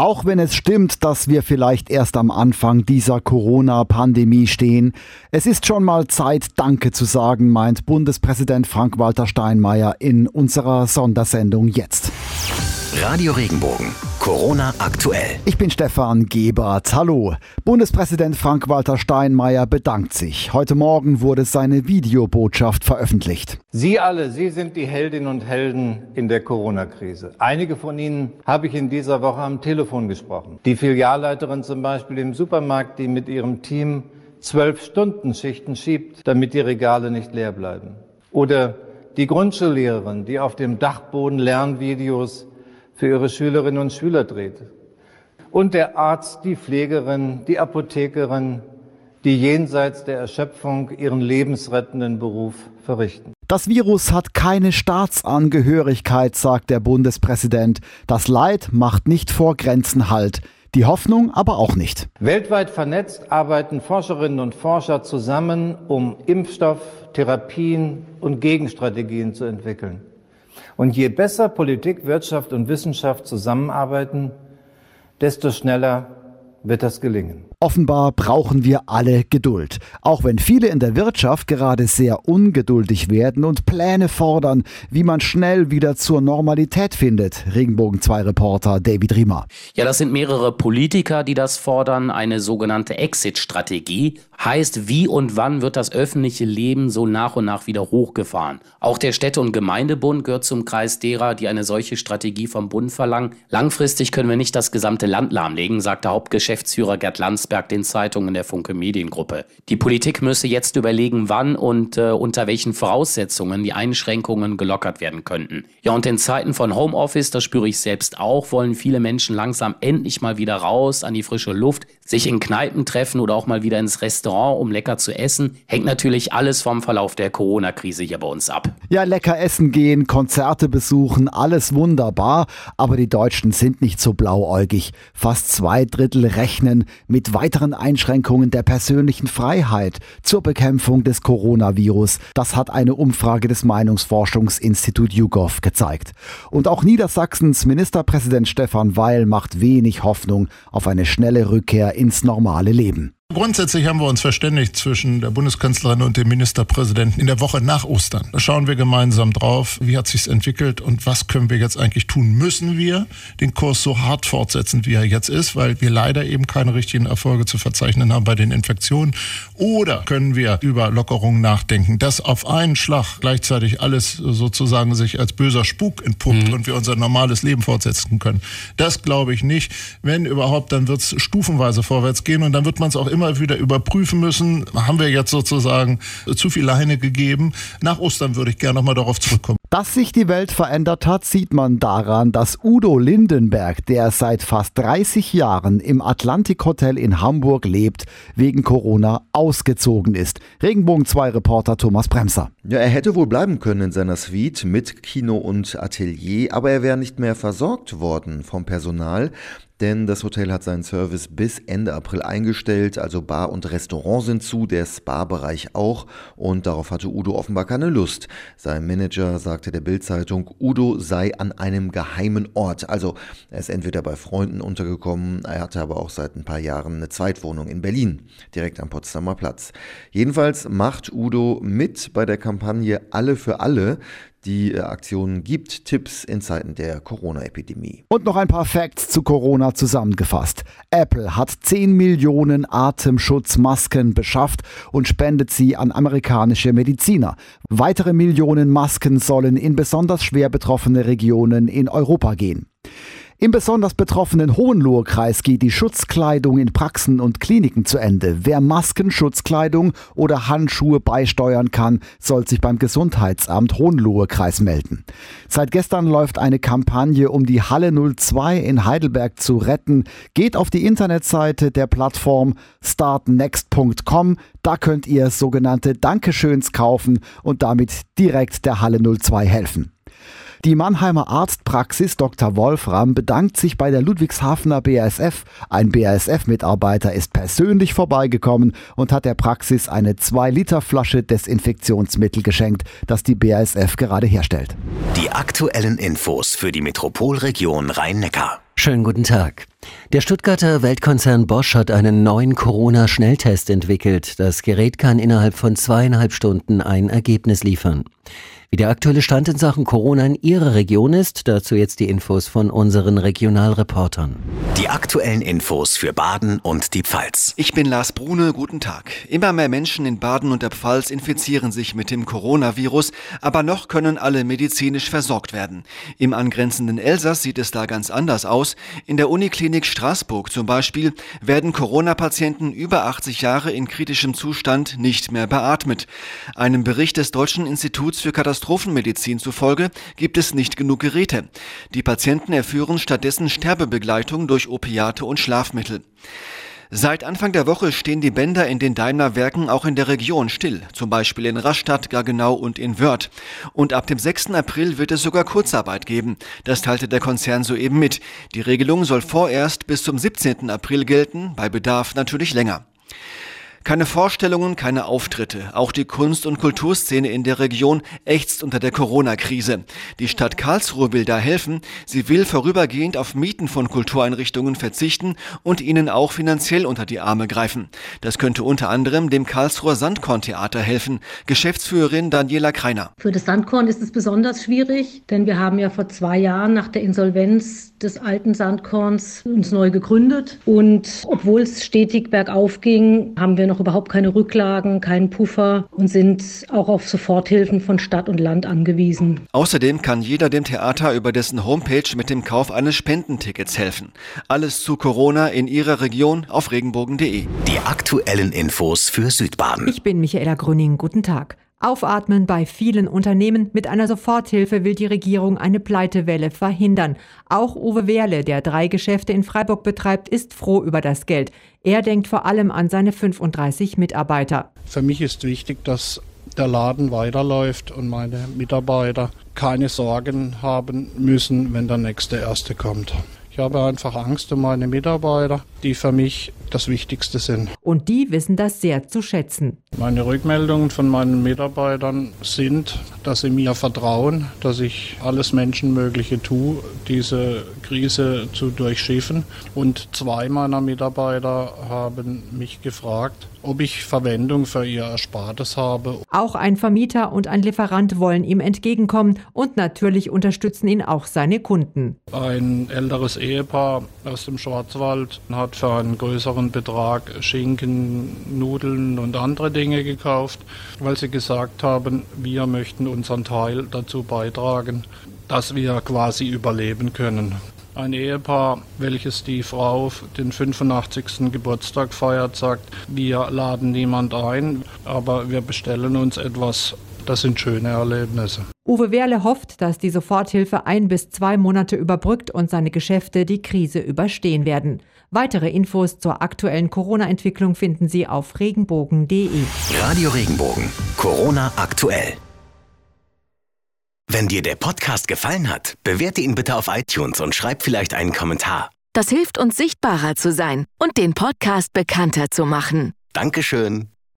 Auch wenn es stimmt, dass wir vielleicht erst am Anfang dieser Corona-Pandemie stehen, es ist schon mal Zeit, Danke zu sagen, meint Bundespräsident Frank-Walter Steinmeier in unserer Sondersendung jetzt. Radio Regenbogen. Corona aktuell. Ich bin Stefan Gebert. Hallo. Bundespräsident Frank-Walter Steinmeier bedankt sich. Heute Morgen wurde seine Videobotschaft veröffentlicht. Sie alle, Sie sind die Heldinnen und Helden in der Corona-Krise. Einige von Ihnen habe ich in dieser Woche am Telefon gesprochen. Die Filialleiterin zum Beispiel im Supermarkt, die mit ihrem Team zwölf Stunden Schichten schiebt, damit die Regale nicht leer bleiben. Oder die Grundschullehrerin, die auf dem Dachboden Lernvideos für ihre Schülerinnen und Schüler dreht. Und der Arzt, die Pflegerin, die Apothekerin, die jenseits der Erschöpfung ihren lebensrettenden Beruf verrichten. Das Virus hat keine Staatsangehörigkeit, sagt der Bundespräsident. Das Leid macht nicht vor Grenzen Halt. Die Hoffnung aber auch nicht. Weltweit vernetzt arbeiten Forscherinnen und Forscher zusammen, um Impfstoff, Therapien und Gegenstrategien zu entwickeln. Und je besser Politik, Wirtschaft und Wissenschaft zusammenarbeiten, desto schneller wird das gelingen. Offenbar brauchen wir alle Geduld. Auch wenn viele in der Wirtschaft gerade sehr ungeduldig werden und Pläne fordern, wie man schnell wieder zur Normalität findet. Regenbogen 2 Reporter David Riemer. Ja, das sind mehrere Politiker, die das fordern. Eine sogenannte Exit-Strategie heißt, wie und wann wird das öffentliche Leben so nach und nach wieder hochgefahren. Auch der Städte- und Gemeindebund gehört zum Kreis derer, die eine solche Strategie vom Bund verlangen. Langfristig können wir nicht das gesamte Land lahmlegen, sagt der Hauptgeschäftsführer Gerd Lanz Landsberg den Zeitungen der Funke Mediengruppe. Die Politik müsse jetzt überlegen, wann und äh, unter welchen Voraussetzungen die Einschränkungen gelockert werden könnten. Ja, und in Zeiten von Homeoffice, das spüre ich selbst auch, wollen viele Menschen langsam endlich mal wieder raus an die frische Luft, sich in Kneipen treffen oder auch mal wieder ins Restaurant, um lecker zu essen. Hängt natürlich alles vom Verlauf der Corona-Krise hier bei uns ab. Ja, lecker essen gehen, Konzerte besuchen, alles wunderbar, aber die Deutschen sind nicht so blauäugig. Fast zwei Drittel rechnen mit weiteren Einschränkungen der persönlichen Freiheit zur Bekämpfung des Coronavirus. Das hat eine Umfrage des Meinungsforschungsinstitut YouGov gezeigt. Und auch Niedersachsens Ministerpräsident Stefan Weil macht wenig Hoffnung auf eine schnelle Rückkehr ins normale Leben. Grundsätzlich haben wir uns verständigt zwischen der Bundeskanzlerin und dem Ministerpräsidenten in der Woche nach Ostern. Da schauen wir gemeinsam drauf, wie hat sich's entwickelt und was können wir jetzt eigentlich tun? Müssen wir den Kurs so hart fortsetzen, wie er jetzt ist, weil wir leider eben keine richtigen Erfolge zu verzeichnen haben bei den Infektionen? Oder können wir über Lockerungen nachdenken, dass auf einen Schlag gleichzeitig alles sozusagen sich als böser Spuk entpuppt mhm. und wir unser normales Leben fortsetzen können? Das glaube ich nicht. Wenn überhaupt, dann wird's stufenweise vorwärts gehen und dann wird man es auch immer immer wieder überprüfen müssen. Haben wir jetzt sozusagen zu viel Leine gegeben? Nach Ostern würde ich gerne nochmal darauf zurückkommen. Dass sich die Welt verändert hat, sieht man daran, dass Udo Lindenberg, der seit fast 30 Jahren im Atlantik Hotel in Hamburg lebt, wegen Corona ausgezogen ist. Regenbogen 2 Reporter Thomas Bremser. Ja, er hätte wohl bleiben können in seiner Suite mit Kino und Atelier, aber er wäre nicht mehr versorgt worden vom Personal denn das Hotel hat seinen Service bis Ende April eingestellt, also Bar und Restaurant sind zu, der Spa-Bereich auch und darauf hatte Udo offenbar keine Lust. Sein Manager sagte der Bildzeitung, Udo sei an einem geheimen Ort, also er ist entweder bei Freunden untergekommen, er hatte aber auch seit ein paar Jahren eine Zweitwohnung in Berlin, direkt am Potsdamer Platz. Jedenfalls macht Udo mit bei der Kampagne Alle für alle, die äh, Aktionen gibt, Tipps in Zeiten der Corona-Epidemie. Und noch ein paar Facts zu Corona zusammengefasst. Apple hat 10 Millionen Atemschutzmasken beschafft und spendet sie an amerikanische Mediziner. Weitere Millionen Masken sollen in besonders schwer betroffene Regionen in Europa gehen. Im besonders betroffenen Hohenlohe-Kreis geht die Schutzkleidung in Praxen und Kliniken zu Ende. Wer Masken, Schutzkleidung oder Handschuhe beisteuern kann, soll sich beim Gesundheitsamt Hohenlohe-Kreis melden. Seit gestern läuft eine Kampagne, um die Halle 02 in Heidelberg zu retten. Geht auf die Internetseite der Plattform startnext.com. Da könnt ihr sogenannte Dankeschöns kaufen und damit direkt der Halle 02 helfen. Die Mannheimer Arztpraxis Dr. Wolfram bedankt sich bei der Ludwigshafener BASF. Ein BASF-Mitarbeiter ist persönlich vorbeigekommen und hat der Praxis eine 2-Liter-Flasche Desinfektionsmittel geschenkt, das die BASF gerade herstellt. Die aktuellen Infos für die Metropolregion Rhein-Neckar. Schönen guten Tag. Der Stuttgarter Weltkonzern Bosch hat einen neuen Corona-Schnelltest entwickelt. Das Gerät kann innerhalb von zweieinhalb Stunden ein Ergebnis liefern. Wie der aktuelle Stand in Sachen Corona in Ihrer Region ist, dazu jetzt die Infos von unseren Regionalreportern. Die aktuellen Infos für Baden und die Pfalz. Ich bin Lars Brune, guten Tag. Immer mehr Menschen in Baden und der Pfalz infizieren sich mit dem Coronavirus, aber noch können alle medizinisch versorgt werden. Im angrenzenden Elsass sieht es da ganz anders aus. In der Uniklinik Straßburg zum Beispiel werden Corona-Patienten über 80 Jahre in kritischem Zustand nicht mehr beatmet. Einem Bericht des Deutschen Instituts für Katastrophen Katastrophenmedizin zufolge gibt es nicht genug Geräte. Die Patienten erführen stattdessen Sterbebegleitung durch Opiate und Schlafmittel. Seit Anfang der Woche stehen die Bänder in den Daimler-Werken auch in der Region still, zum Beispiel in Rastatt, Gaggenau und in Wörth. Und ab dem 6. April wird es sogar Kurzarbeit geben. Das teilte der Konzern soeben mit. Die Regelung soll vorerst bis zum 17. April gelten, bei Bedarf natürlich länger. Keine Vorstellungen, keine Auftritte. Auch die Kunst- und Kulturszene in der Region ächzt unter der Corona-Krise. Die Stadt Karlsruhe will da helfen. Sie will vorübergehend auf Mieten von Kultureinrichtungen verzichten und ihnen auch finanziell unter die Arme greifen. Das könnte unter anderem dem Karlsruher Sandkorn-Theater helfen. Geschäftsführerin Daniela Kreiner. Für das Sandkorn ist es besonders schwierig, denn wir haben ja vor zwei Jahren nach der Insolvenz des alten Sandkorns uns neu gegründet. Und obwohl es stetig bergauf ging, haben wir noch überhaupt keine Rücklagen, keinen Puffer und sind auch auf Soforthilfen von Stadt und Land angewiesen. Außerdem kann jeder dem Theater über dessen Homepage mit dem Kauf eines Spendentickets helfen. Alles zu Corona in Ihrer Region auf regenbogen.de. Die aktuellen Infos für Südbaden. Ich bin Michaela Grüning. Guten Tag. Aufatmen bei vielen Unternehmen. Mit einer Soforthilfe will die Regierung eine Pleitewelle verhindern. Auch Uwe Wehrle, der drei Geschäfte in Freiburg betreibt, ist froh über das Geld. Er denkt vor allem an seine 35 Mitarbeiter. Für mich ist wichtig, dass der Laden weiterläuft und meine Mitarbeiter keine Sorgen haben müssen, wenn der nächste Erste kommt. Ich habe einfach Angst um meine Mitarbeiter, die für mich das Wichtigste sind. Und die wissen das sehr zu schätzen. Meine Rückmeldungen von meinen Mitarbeitern sind, dass sie mir vertrauen, dass ich alles Menschenmögliche tue, diese Krise zu durchschiffen. Und zwei meiner Mitarbeiter haben mich gefragt, ob ich Verwendung für ihr Erspartes habe. Auch ein Vermieter und ein Lieferant wollen ihm entgegenkommen und natürlich unterstützen ihn auch seine Kunden. Ein älteres Ehepaar aus dem Schwarzwald hat für einen größeren Betrag Schinken, Nudeln und andere Dinge gekauft, weil sie gesagt haben, wir möchten unseren Teil dazu beitragen, dass wir quasi überleben können. Ein Ehepaar, welches die Frau den 85. Geburtstag feiert, sagt, wir laden niemand ein, aber wir bestellen uns etwas. Das sind schöne Erlebnisse. Uwe Wehrle hofft, dass die Soforthilfe ein bis zwei Monate überbrückt und seine Geschäfte die Krise überstehen werden. Weitere Infos zur aktuellen Corona-Entwicklung finden Sie auf regenbogen.de. Radio Regenbogen. Corona aktuell. Wenn dir der Podcast gefallen hat, bewerte ihn bitte auf iTunes und schreib vielleicht einen Kommentar. Das hilft uns sichtbarer zu sein und den Podcast bekannter zu machen. Dankeschön.